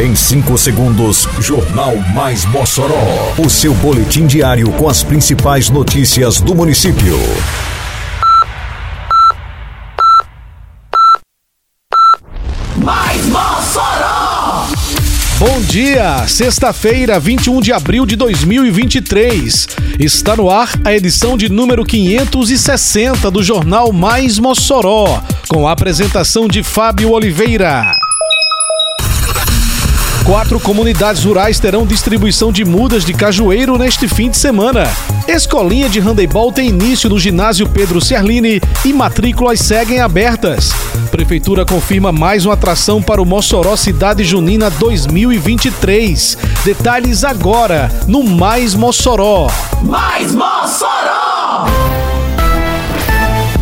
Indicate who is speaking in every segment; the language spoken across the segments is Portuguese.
Speaker 1: Em 5 segundos, Jornal Mais Mossoró. O seu boletim diário com as principais notícias do município.
Speaker 2: Mais Mossoró!
Speaker 3: Bom dia, sexta-feira, 21 de abril de 2023. Está no ar a edição de número 560 do Jornal Mais Mossoró, com a apresentação de Fábio Oliveira. Quatro comunidades rurais terão distribuição de mudas de cajueiro neste fim de semana. Escolinha de handebol tem início no ginásio Pedro Ciarline e matrículas seguem abertas. Prefeitura confirma mais uma atração para o Mossoró Cidade Junina 2023. Detalhes agora no Mais Mossoró.
Speaker 2: Mais Mossoró!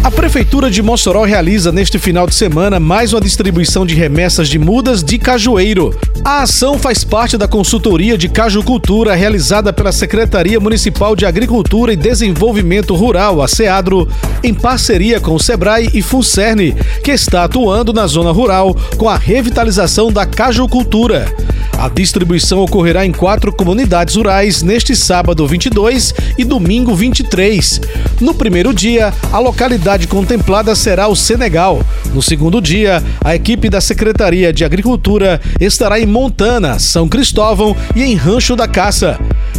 Speaker 3: A Prefeitura de Mossoró realiza neste final de semana mais uma distribuição de remessas de mudas de cajueiro. A ação faz parte da consultoria de cajucultura realizada pela Secretaria Municipal de Agricultura e Desenvolvimento Rural, a SEADRO, em parceria com o SEBRAE e FUNCERN, que está atuando na zona rural com a revitalização da cajucultura. A distribuição ocorrerá em quatro comunidades rurais neste sábado 22 e domingo 23. No primeiro dia, a localidade contemplada será o Senegal. No segundo dia, a equipe da Secretaria de Agricultura estará em Montana, São Cristóvão e em Rancho da Caça.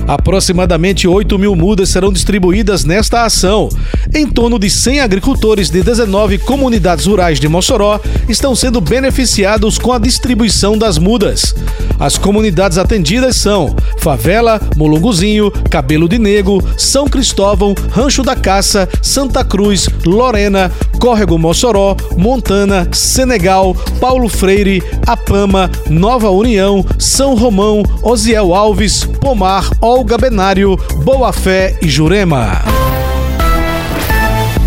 Speaker 3: Aproximadamente 8 mil mudas serão distribuídas nesta ação. Em torno de 100 agricultores de 19 comunidades rurais de Mossoró estão sendo beneficiados com a distribuição das mudas. As comunidades atendidas são Favela, Molunguzinho, Cabelo de Negro, São Cristóvão, Rancho da Caça, Santa Cruz, Lorena, Córrego Mossoró, Montana, Senegal, Paulo Freire, Apama, Nova União, São Romão, Osiel Alves, Pomar, Olga Boa Fé e Jurema.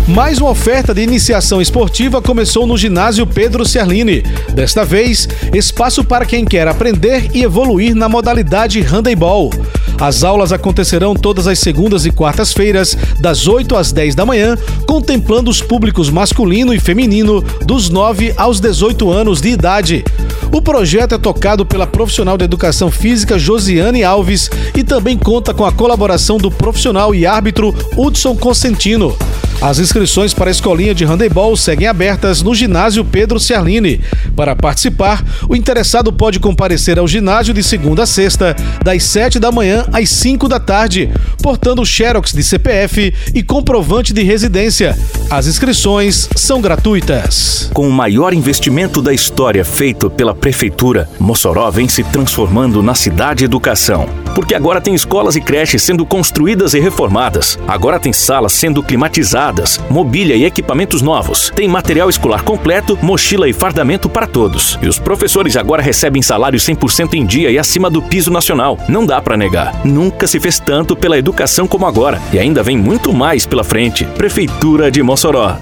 Speaker 3: Mais uma oferta de iniciação esportiva começou no ginásio Pedro Ciarline. Desta vez, espaço para quem quer aprender e evoluir na modalidade handebol. As aulas acontecerão todas as segundas e quartas-feiras, das 8 às 10 da manhã, contemplando os públicos masculino e feminino dos 9 aos 18 anos de idade. O projeto é tocado pela profissional de educação física Josiane Alves e também conta com a colaboração do profissional e árbitro Hudson Consentino. As inscrições para a escolinha de handebol seguem abertas no ginásio Pedro Ciarline. Para participar, o interessado pode comparecer ao ginásio de segunda a sexta, das 7 da manhã às 5 da tarde, portando xerox de CPF e comprovante de residência. As inscrições são gratuitas.
Speaker 4: Com o maior investimento da história feito pela Prefeitura, Mossoró vem se transformando na cidade educação. Porque agora tem escolas e creches sendo construídas e reformadas. Agora tem salas sendo climatizadas, mobília e equipamentos novos. Tem material escolar completo, mochila e fardamento para todos. E os professores agora recebem salário 100% em dia e acima do piso nacional. Não dá para negar. Nunca se fez tanto pela educação como agora. E ainda vem muito mais pela frente. Prefeitura de Mossoró.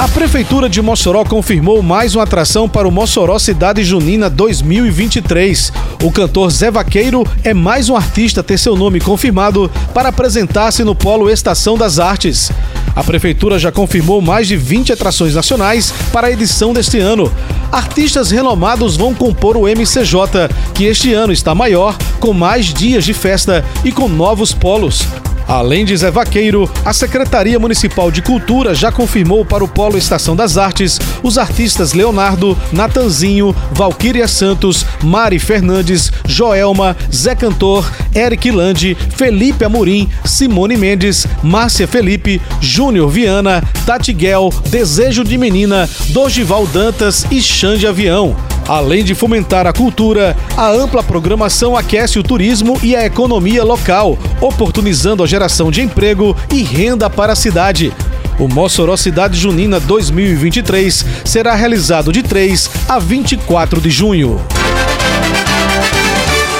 Speaker 3: A Prefeitura de Mossoró confirmou mais uma atração para o Mossoró Cidade Junina 2023. O cantor Zé Vaqueiro é mais um artista a ter seu nome confirmado para apresentar-se no Polo Estação das Artes. A Prefeitura já confirmou mais de 20 atrações nacionais para a edição deste ano. Artistas renomados vão compor o MCJ, que este ano está maior, com mais dias de festa e com novos polos. Além de Zé Vaqueiro, a Secretaria Municipal de Cultura já confirmou para o Polo Estação das Artes os artistas Leonardo, Natanzinho, Valquíria Santos, Mari Fernandes, Joelma, Zé Cantor, Eric Lande, Felipe Amorim, Simone Mendes, Márcia Felipe, Júnior Viana, Tati Guel, Desejo de Menina, Dogival Dantas e Xande Avião. Além de fomentar a cultura, a ampla programação aquece o turismo e a economia local, oportunizando a geração de emprego e renda para a cidade. O Mossoró Cidade Junina 2023 será realizado de 3 a 24 de junho.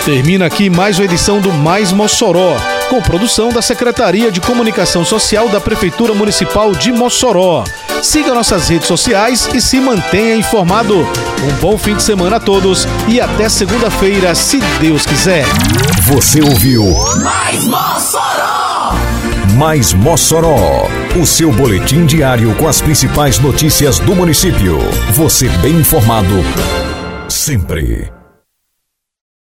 Speaker 3: Termina aqui mais uma edição do Mais Mossoró, com produção da Secretaria de Comunicação Social da Prefeitura Municipal de Mossoró. Siga nossas redes sociais e se mantenha informado. Um bom fim de semana a todos e até segunda-feira, se Deus quiser.
Speaker 1: Você ouviu
Speaker 2: Mais Mossoró!
Speaker 1: Mais Mossoró, o seu boletim diário com as principais notícias do município. Você bem informado sempre.